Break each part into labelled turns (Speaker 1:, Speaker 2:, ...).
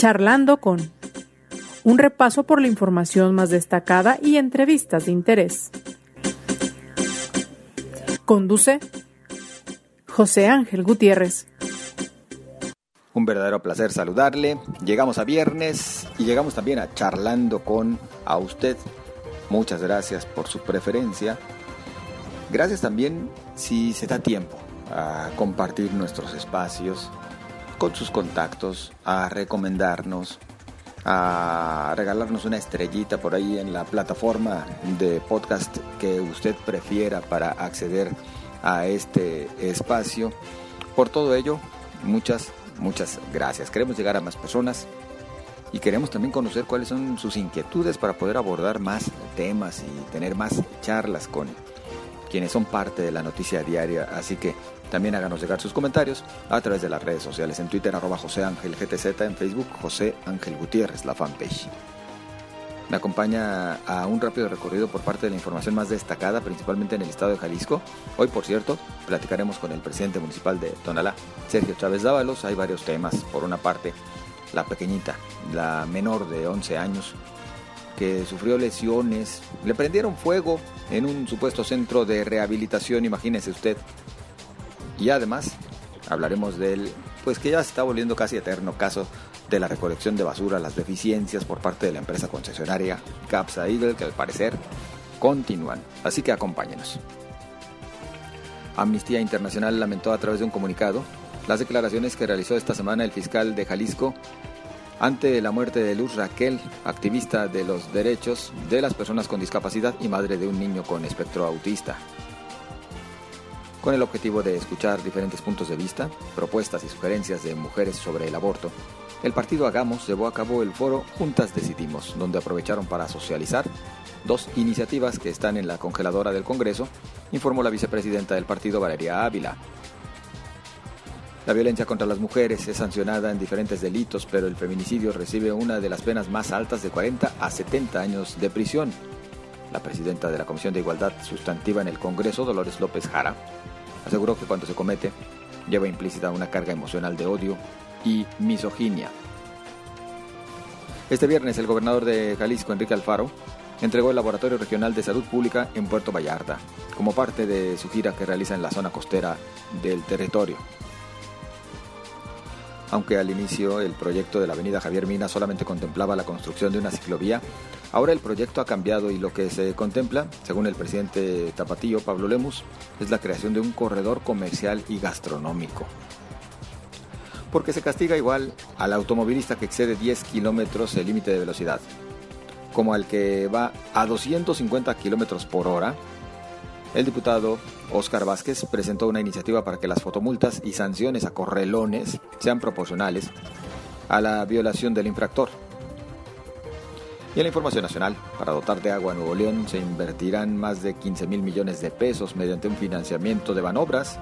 Speaker 1: Charlando con un repaso por la información más destacada y entrevistas de interés. Conduce José Ángel Gutiérrez.
Speaker 2: Un verdadero placer saludarle. Llegamos a viernes y llegamos también a charlando con a usted. Muchas gracias por su preferencia. Gracias también si se da tiempo a compartir nuestros espacios con sus contactos, a recomendarnos, a regalarnos una estrellita por ahí en la plataforma de podcast que usted prefiera para acceder a este espacio. Por todo ello, muchas Muchas gracias. Queremos llegar a más personas y queremos también conocer cuáles son sus inquietudes para poder abordar más temas y tener más charlas con quienes son parte de la noticia diaria. Así que también háganos llegar sus comentarios a través de las redes sociales. En Twitter, arroba José Ángel GTZ, en Facebook, José Ángel Gutiérrez, la fanpage. Me acompaña a un rápido recorrido por parte de la información más destacada, principalmente en el estado de Jalisco. Hoy, por cierto, platicaremos con el presidente municipal de Tonalá, Sergio Chávez Dávalos. Hay varios temas. Por una parte, la pequeñita, la menor de 11 años, que sufrió lesiones, le prendieron fuego en un supuesto centro de rehabilitación, imagínese usted. Y además, hablaremos del, pues que ya está volviendo casi eterno caso de la recolección de basura, las deficiencias por parte de la empresa concesionaria Capsa Eagle, que al parecer continúan. Así que acompáñenos. Amnistía Internacional lamentó a través de un comunicado las declaraciones que realizó esta semana el fiscal de Jalisco ante la muerte de Luz Raquel, activista de los derechos de las personas con discapacidad y madre de un niño con espectro autista. Con el objetivo de escuchar diferentes puntos de vista, propuestas y sugerencias de mujeres sobre el aborto, el partido Hagamos llevó a cabo el foro Juntas Decidimos, donde aprovecharon para socializar dos iniciativas que están en la congeladora del Congreso, informó la vicepresidenta del partido Valeria Ávila. La violencia contra las mujeres es sancionada en diferentes delitos, pero el feminicidio recibe una de las penas más altas de 40 a 70 años de prisión. La presidenta de la Comisión de Igualdad Sustantiva en el Congreso, Dolores López Jara, aseguró que cuando se comete lleva implícita una carga emocional de odio, y misoginia. Este viernes el gobernador de Jalisco, Enrique Alfaro, entregó el Laboratorio Regional de Salud Pública en Puerto Vallarta, como parte de su gira que realiza en la zona costera del territorio. Aunque al inicio el proyecto de la avenida Javier Mina solamente contemplaba la construcción de una ciclovía, ahora el proyecto ha cambiado y lo que se contempla, según el presidente Tapatío Pablo Lemus, es la creación de un corredor comercial y gastronómico porque se castiga igual al automovilista que excede 10 kilómetros el límite de velocidad, como al que va a 250 kilómetros por hora. El diputado Óscar Vázquez presentó una iniciativa para que las fotomultas y sanciones a correlones sean proporcionales a la violación del infractor. Y en la información nacional, para dotar de agua a Nuevo León se invertirán más de 15 mil millones de pesos mediante un financiamiento de Banobras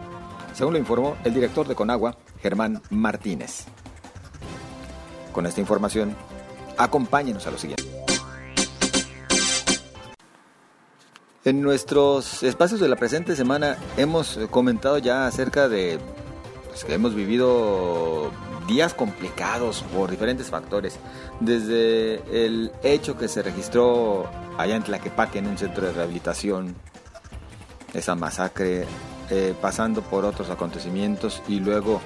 Speaker 2: según lo informó el director de Conagua, Germán Martínez. Con esta información, acompáñenos a lo siguiente. En nuestros espacios de la presente semana hemos comentado ya acerca de pues, que hemos vivido días complicados por diferentes factores. Desde el hecho que se registró allá en Tlaquepaque en un centro de rehabilitación, esa masacre eh, pasando por otros acontecimientos y luego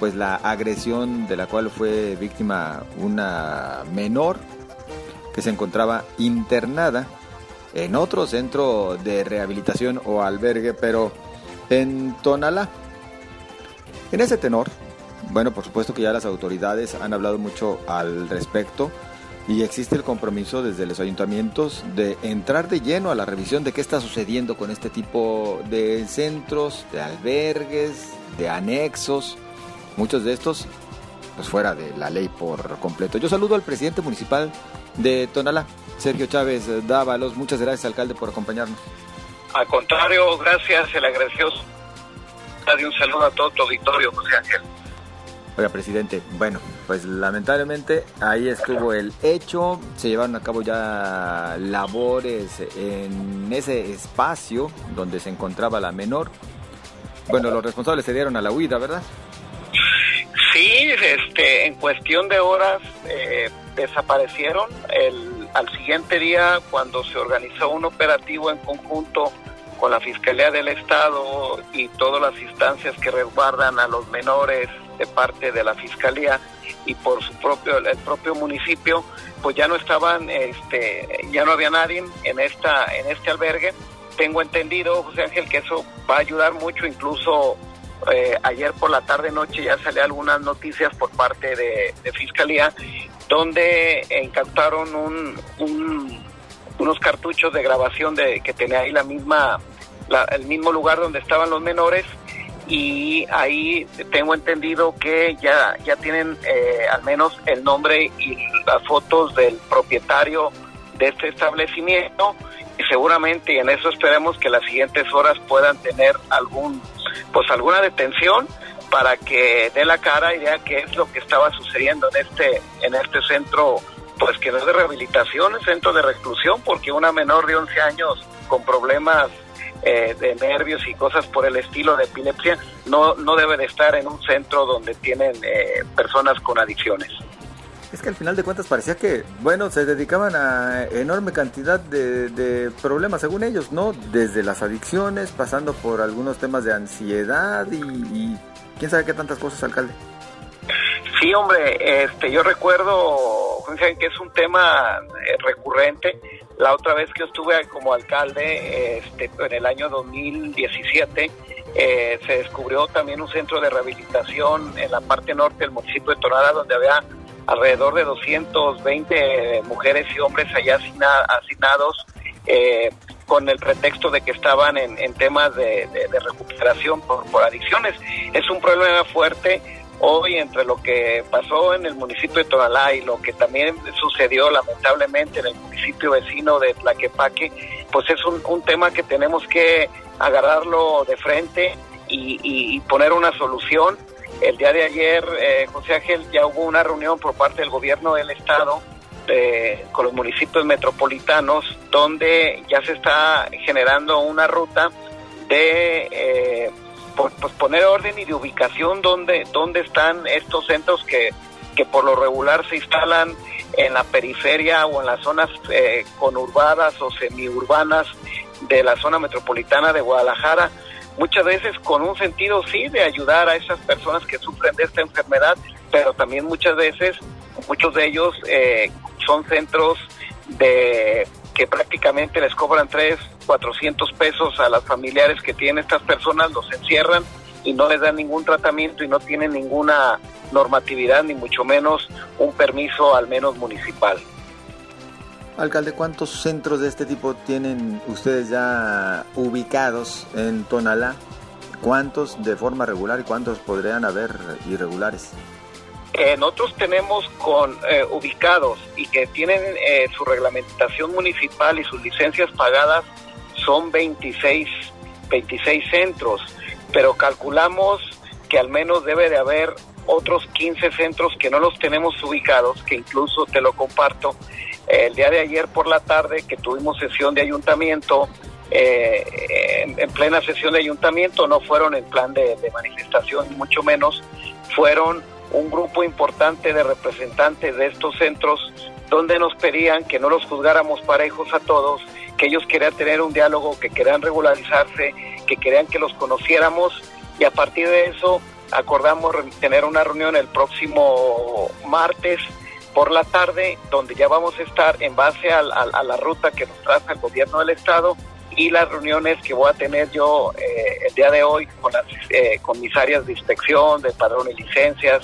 Speaker 2: pues la agresión de la cual fue víctima una menor que se encontraba internada en otro centro de rehabilitación o albergue, pero en Tonalá. En ese tenor, bueno, por supuesto que ya las autoridades han hablado mucho al respecto y existe el compromiso desde los ayuntamientos de entrar de lleno a la revisión de qué está sucediendo con este tipo de centros, de albergues, de anexos, muchos de estos pues fuera de la ley por completo. Yo saludo al presidente municipal de Tonalá, Sergio Chávez Dávalos. Muchas gracias, alcalde, por acompañarnos.
Speaker 3: Al contrario, gracias, el agradecido. Un saludo a todo tu auditorio, José Ángel.
Speaker 2: Oiga, presidente, bueno, pues lamentablemente ahí estuvo el hecho, se llevaron a cabo ya labores en ese espacio donde se encontraba la menor. Bueno, los responsables se dieron a la huida, ¿verdad?
Speaker 3: Sí, este, en cuestión de horas eh, desaparecieron. El, al siguiente día, cuando se organizó un operativo en conjunto con la Fiscalía del Estado y todas las instancias que resguardan a los menores de parte de la Fiscalía y por su propio el propio municipio, pues ya no estaban, este, ya no había nadie en esta en este albergue. Tengo entendido, José Ángel, que eso va a ayudar mucho, incluso eh, ayer por la tarde noche ya salió algunas noticias por parte de, Fiscalía donde incautaron un, unos cartuchos de grabación de que tenía ahí la misma el mismo lugar donde estaban los menores y ahí tengo entendido que ya ya tienen eh, al menos el nombre y las fotos del propietario de este establecimiento y seguramente en eso esperemos que las siguientes horas puedan tener algún pues alguna detención para que dé la cara y vea qué es lo que estaba sucediendo en este en este centro pues que no es de rehabilitación, es centro de reclusión porque una menor de 11 años con problemas eh, de nervios y cosas por el estilo de epilepsia no no debe de estar en un centro donde tienen eh, personas con adicciones.
Speaker 2: Es que al final de cuentas parecía que, bueno, se dedicaban a enorme cantidad de, problemas, según ellos, ¿no? Desde las adicciones, pasando por algunos temas de ansiedad y, quién sabe qué tantas cosas, alcalde.
Speaker 3: Sí, hombre, este, yo recuerdo, que es un tema eh, recurrente. La otra vez que estuve como alcalde, este, en el año 2017, eh, se descubrió también un centro de rehabilitación en la parte norte del municipio de Tonada, donde había alrededor de 220 mujeres y hombres allá asignados eh, con el pretexto de que estaban en, temas de, recuperación por, adicciones. Es un problema fuerte hoy entre lo que pasó en el municipio de Tonalá y lo que también sucedió lamentablemente en el municipio vecino de Tlaquepaque, pues es un, tema que tenemos que agarrarlo de frente y poner una solución el día de ayer, eh, José Ángel, ya hubo una reunión por parte del gobierno del Estado eh, con los municipios metropolitanos donde ya se está generando una ruta de eh, pues poner orden y de ubicación donde, donde están estos centros que, que por lo regular se instalan en la periferia o en las zonas eh, conurbadas o semiurbanas de la zona metropolitana de Guadalajara muchas veces con un sentido sí de ayudar a esas personas que sufren de esta enfermedad, pero también muchas veces, muchos de ellos eh, son centros de que prácticamente les cobran 3, 400 pesos a las familiares que tienen estas personas, los encierran y no les dan ningún tratamiento y no tienen ninguna normatividad, ni mucho menos un permiso al menos municipal.
Speaker 2: Alcalde, ¿cuántos centros de este tipo tienen ustedes ya ubicados en Tonalá? ¿Cuántos de forma regular y cuántos podrían haber irregulares?
Speaker 3: Eh, nosotros tenemos con eh, ubicados y que tienen eh, su reglamentación municipal y sus licencias pagadas son 26, 26 centros, pero calculamos que al menos debe de haber otros 15 centros que no los tenemos ubicados, que incluso te lo comparto, el día de ayer por la tarde que tuvimos sesión de ayuntamiento, eh, en, plena sesión de ayuntamiento, no fueron en plan de, manifestación, mucho menos, fueron un grupo importante de representantes de estos centros donde nos pedían que no los juzgáramos parejos a todos, que ellos querían tener un diálogo, que querían regularizarse, que querían que los conociéramos y a partir de eso acordamos tener una reunión el próximo martes por la tarde, donde ya vamos a estar en base a, la ruta que nos traza el gobierno del estado y las reuniones que voy a tener yo eh, el día de hoy con las eh, comisarias de inspección, de padrón y licencias,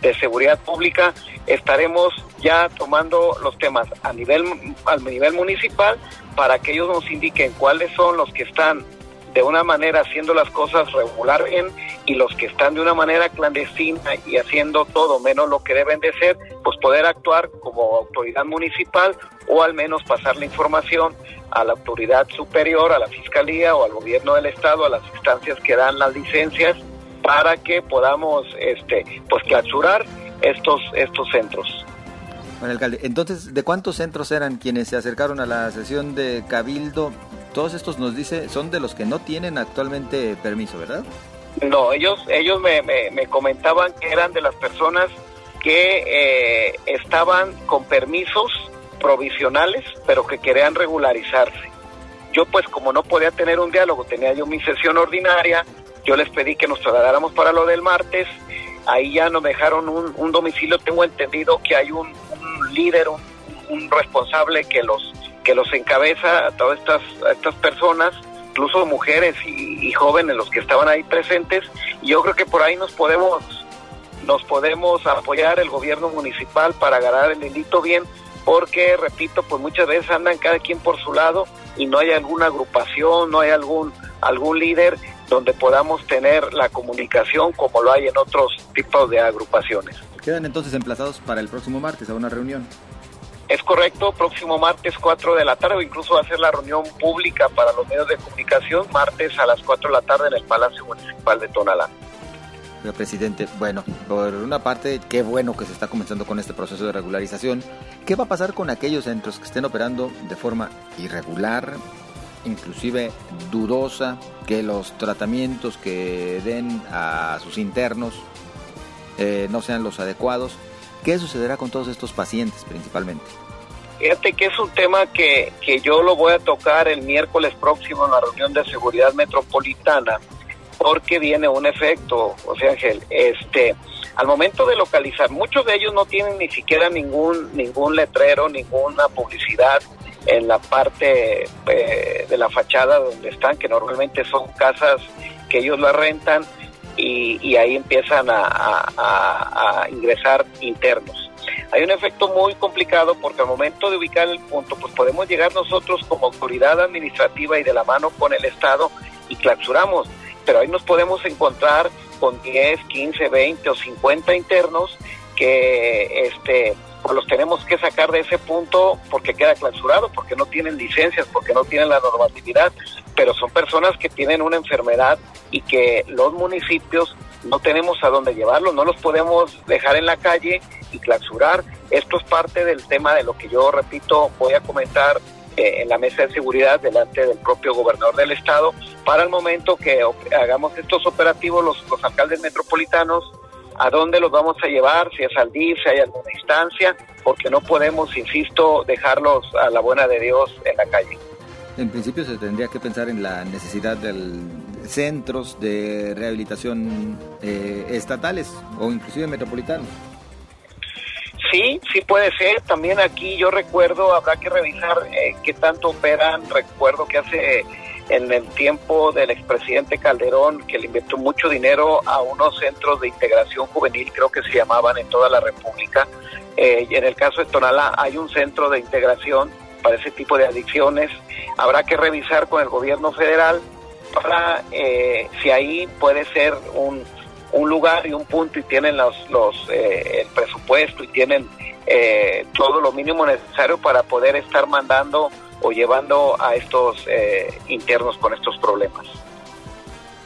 Speaker 3: de seguridad pública, estaremos ya tomando los temas a nivel, al nivel municipal para que ellos nos indiquen cuáles son los que están de una manera haciendo las cosas regular bien y los que están de una manera clandestina y haciendo todo menos lo que deben de ser, pues poder actuar como autoridad municipal o al menos pasar la información a la autoridad superior, a la fiscalía o al gobierno del estado, a las instancias que dan las licencias para que podamos este pues clausurar estos estos centros.
Speaker 2: Bueno, alcalde, entonces, ¿de cuántos centros eran quienes se acercaron a la sesión de Cabildo todos estos nos dice son de los que no tienen actualmente permiso, ¿verdad?
Speaker 3: No, ellos, ellos me, me, comentaban que eran de las personas que eh, estaban con permisos provisionales, pero que querían regularizarse. Yo pues como no podía tener un diálogo, tenía yo mi sesión ordinaria, yo les pedí que nos trasladáramos para lo del martes, ahí ya nos dejaron un, domicilio, tengo entendido que hay un, líder, un, responsable que los que los encabeza a todas estas, estas personas, incluso mujeres y, jóvenes los que estaban ahí presentes, y yo creo que por ahí nos podemos nos podemos apoyar el gobierno municipal para ganar el delito bien, porque repito, pues muchas veces andan cada quien por su lado y no hay alguna agrupación, no hay algún algún líder donde podamos tener la comunicación como lo hay en otros tipos de agrupaciones.
Speaker 2: Quedan entonces emplazados para el próximo martes a una reunión.
Speaker 3: Es correcto, próximo martes 4 de la tarde o incluso va a ser la reunión pública para los medios de comunicación martes a las 4 de la tarde en el Palacio Municipal de Tonalá.
Speaker 2: Presidente, bueno, por una parte, qué bueno que se está comenzando con este proceso de regularización. ¿Qué va a pasar con aquellos centros que estén operando de forma irregular, inclusive dudosa, que los tratamientos que den a sus internos eh, no sean los adecuados? ¿Qué sucederá con todos estos pacientes principalmente?
Speaker 3: Fíjate que es un tema que, que yo lo voy a tocar el miércoles próximo en la reunión de seguridad metropolitana porque viene un efecto, José Ángel, este, al momento de localizar, muchos de ellos no tienen ni siquiera ningún, ningún letrero, ninguna publicidad en la parte eh, de la fachada donde están, que normalmente son casas que ellos la rentan y, ahí empiezan a, ingresar internos. Hay un efecto muy complicado porque al momento de ubicar el punto, pues podemos llegar nosotros como autoridad administrativa y de la mano con el Estado y clausuramos pero ahí nos podemos encontrar con 10, 15, 20 o 50 internos que este pues los tenemos que sacar de ese punto porque queda clausurado, porque no tienen licencias, porque no tienen la normatividad, pero son personas que tienen una enfermedad y que los municipios no tenemos a dónde llevarlos, no los podemos dejar en la calle y clausurar. Esto es parte del tema de lo que yo, repito, voy a comentar en la mesa de seguridad delante del propio gobernador del estado para el momento que hagamos estos operativos los, los alcaldes metropolitanos a dónde los vamos a llevar, si es al DIF, si hay alguna instancia, porque no podemos, insisto, dejarlos a la buena de Dios en la calle.
Speaker 2: En principio se tendría que pensar en la necesidad de centros de rehabilitación eh, estatales o inclusive metropolitanos.
Speaker 3: Sí, sí puede ser. También aquí yo recuerdo, habrá que revisar eh, qué tanto operan. Recuerdo que hace en el tiempo del expresidente Calderón, que le invirtió mucho dinero a unos centros de integración juvenil, creo que se llamaban en toda la República. Eh, y en el caso de Tonalá hay un centro de integración para ese tipo de adicciones. Habrá que revisar con el gobierno federal para eh, si ahí puede ser un un lugar y un punto y tienen los, los eh, el presupuesto y tienen eh, todo lo mínimo necesario para poder estar mandando o llevando a estos eh, internos con estos problemas.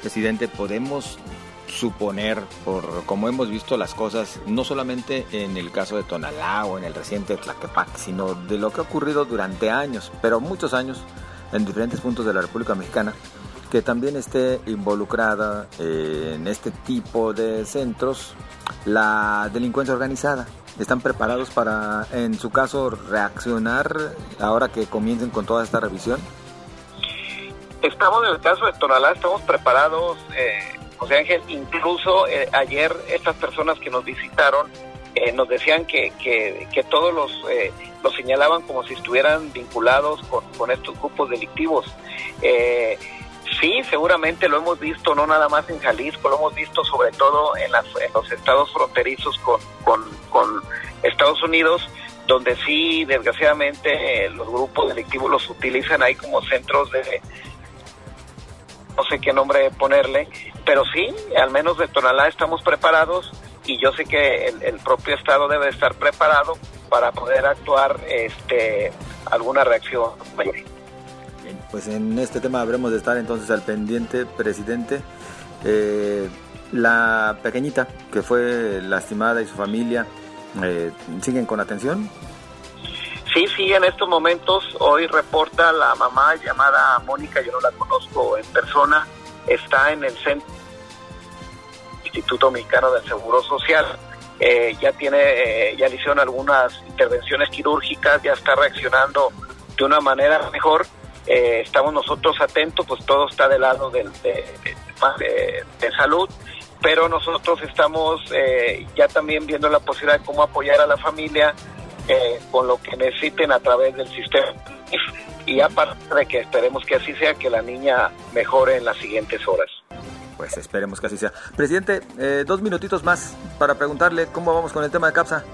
Speaker 2: Presidente, podemos suponer, por como hemos visto las cosas, no solamente en el caso de Tonalá o en el reciente Tlaquepac, sino de lo que ha ocurrido durante años, pero muchos años, en diferentes puntos de la República Mexicana, que también esté involucrada eh, en este tipo de centros la delincuencia organizada. ¿Están preparados para, en su caso, reaccionar ahora que comiencen con toda esta revisión?
Speaker 3: Estamos en el caso de Tonalá, estamos preparados, eh, José Ángel, incluso eh, ayer estas personas que nos visitaron eh, nos decían que, que, que todos los, los señalaban como si estuvieran vinculados con, estos grupos delictivos. Eh, Sí, seguramente lo hemos visto, no nada más en Jalisco, lo hemos visto sobre todo en, los estados fronterizos con, con, Estados Unidos, donde sí, desgraciadamente, los grupos delictivos los utilizan ahí como centros de, no sé qué nombre ponerle, pero sí, al menos de Tonalá estamos preparados y yo sé que el, propio Estado debe estar preparado para poder actuar este alguna reacción
Speaker 2: pues en este tema habremos de estar entonces al pendiente, presidente. Eh, la pequeñita que fue lastimada y su familia, eh, ¿siguen con atención?
Speaker 3: Sí, sí, en estos momentos hoy reporta la mamá llamada Mónica, yo no la conozco en persona, está en el centro Instituto Mexicano del Seguro Social. Eh, ya tiene, eh, ya le hicieron algunas intervenciones quirúrgicas, ya está reaccionando de una manera mejor. Eh, estamos nosotros atentos, pues todo está del lado del, de, de, salud, pero nosotros estamos ya también viendo la posibilidad de cómo apoyar a la familia con lo que necesiten a través del sistema y aparte de que esperemos que así sea, que la niña mejore en las siguientes horas.
Speaker 2: Pues esperemos que así sea. Presidente, eh, dos minutitos más para preguntarle cómo vamos con el tema de CAPSA.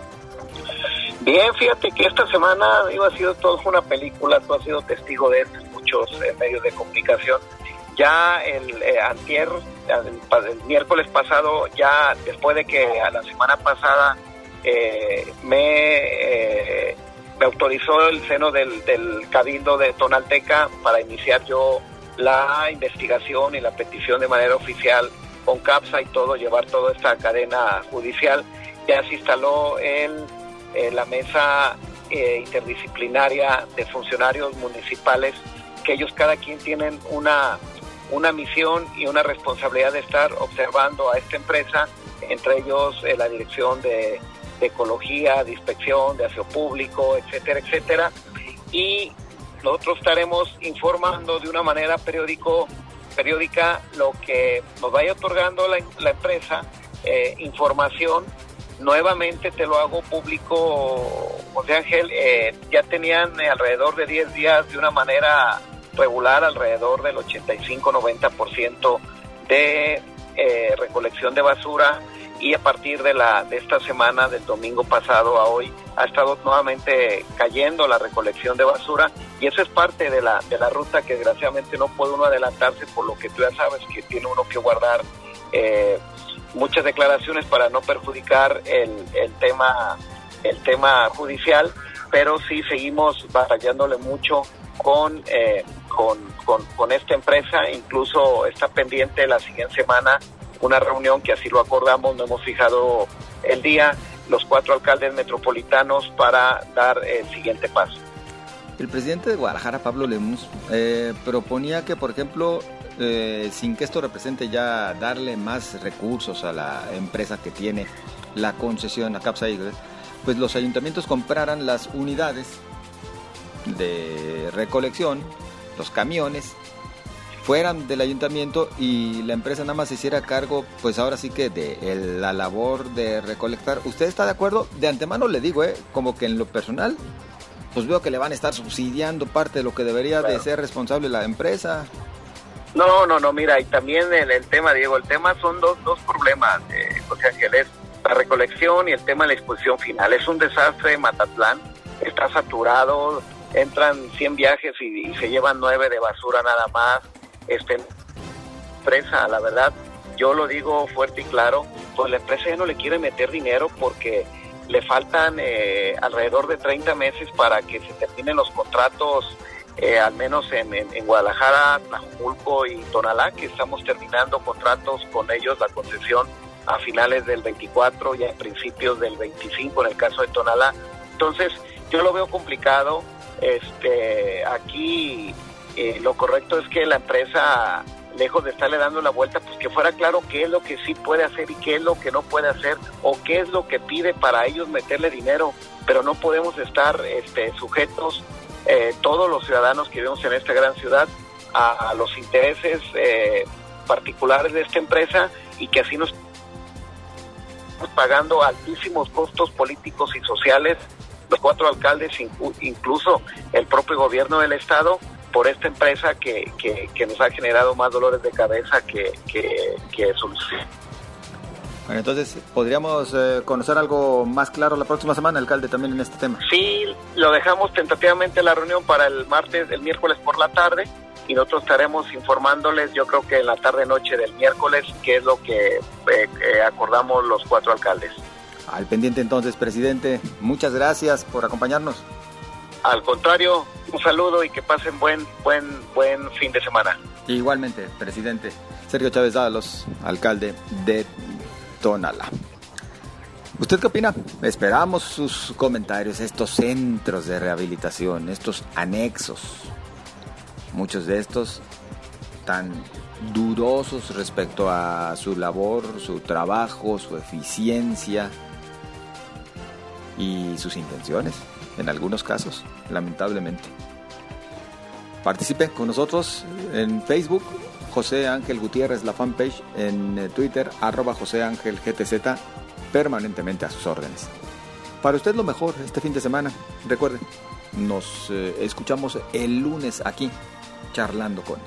Speaker 3: Bien, fíjate que esta semana digo, ha sido todo una película, tú has sido testigo de esto en muchos eh, medios de comunicación. Ya el eh, antier, el, miércoles pasado, ya después de que a la semana pasada me me autorizó el seno del, del Cabildo de Tonalteca para iniciar yo la investigación y la petición de manera oficial con CAPSA y todo, llevar toda esta cadena judicial. Ya se instaló en, la mesa eh, interdisciplinaria de funcionarios municipales, que ellos cada quien tienen una, una misión y una responsabilidad de estar observando a esta empresa, entre ellos eh, la dirección de de ecología, de inspección, de aseo público, etcétera, etcétera. Y nosotros estaremos informando de una manera periódico, periódica lo que nos vaya otorgando la, empresa, eh, información. Nuevamente te lo hago público, José Ángel, eh, ya tenían alrededor de 10 días de una manera regular, alrededor del 85-90% de eh, recolección de basura y a partir de la de esta semana del domingo pasado a hoy ha estado nuevamente cayendo la recolección de basura. Y eso es parte de la de la ruta que desgraciadamente no puede uno adelantarse por lo que tú ya sabes que tiene uno que guardar eh, muchas declaraciones para no perjudicar el, el tema el tema judicial. Pero sí seguimos batallándole mucho con, eh, con, con, con esta empresa. Incluso está pendiente la siguiente semana una reunión que así lo acordamos, no hemos fijado el día, los cuatro alcaldes metropolitanos para dar el siguiente paso.
Speaker 2: El presidente de Guadalajara, Pablo Lemus, eh, proponía que, por ejemplo, eh, sin que esto represente ya darle más recursos a la empresa que tiene la concesión a Capsa pues los ayuntamientos compraran las unidades de recolección, los camiones, fueran del ayuntamiento y la empresa nada más se hiciera cargo, pues ahora sí que de la labor de recolectar. ¿Usted está de acuerdo? De antemano le digo, ¿eh? como que en lo personal, pues veo que le van a estar subsidiando parte de lo que debería de ser responsable la empresa.
Speaker 3: No, no, no, mira, y también el, el tema, Diego, el tema son dos, dos problemas, eh, José Ángeles, la recolección y el tema de la exposición final. Es un desastre Matatlán, está saturado, entran 100 viajes y, y se llevan 9 de basura nada más este, empresa, la verdad, yo lo digo fuerte y claro, pues la empresa ya no le quiere meter dinero porque le faltan eh, alrededor de 30 meses para que se terminen los contratos, eh, al menos en, en, Guadalajara, Tlajumulco y Tonalá, que estamos terminando contratos con ellos, la concesión a finales del 24 y a principios del 25 en el caso de Tonalá. Entonces, yo lo veo complicado. Este, aquí eh, lo correcto es que la empresa, lejos de estarle dando la vuelta, pues que fuera claro qué es lo que sí puede hacer y qué es lo que no puede hacer o qué es lo que pide para ellos meterle dinero, pero no podemos estar este, sujetos eh, todos los ciudadanos que vivimos en esta gran ciudad a, los intereses eh, particulares de esta empresa y que así nos pagando altísimos costos políticos y sociales. Los cuatro alcaldes, incluso el propio gobierno del estado, por esta empresa que, que, nos ha generado más dolores de cabeza que, que, que solución.
Speaker 2: Bueno, entonces, ¿podríamos eh, conocer algo más claro la próxima semana, alcalde, también en este tema?
Speaker 3: Sí, lo dejamos tentativamente la reunión para el martes, el miércoles por la tarde, y nosotros estaremos informándoles, yo creo que en la tarde-noche del miércoles, qué es lo que eh, eh, acordamos los cuatro alcaldes.
Speaker 2: Al pendiente entonces, presidente, muchas gracias por acompañarnos.
Speaker 3: Al contrario, un saludo y que pasen buen, buen, buen fin de semana.
Speaker 2: Igualmente, presidente Sergio Chávez Dávalos, alcalde de Tonala. ¿Usted qué opina? Esperamos sus comentarios, estos centros de rehabilitación, estos anexos. Muchos de estos tan dudosos respecto a su labor, su trabajo, su eficiencia y sus intenciones, en algunos casos, lamentablemente. Participe con nosotros en Facebook, José Ángel Gutiérrez, la fanpage, en eh, Twitter, arroba José Ángel GTZ, permanentemente a sus órdenes. Para usted lo mejor este fin de semana, recuerde, nos eh, escuchamos el lunes aquí, charlando con...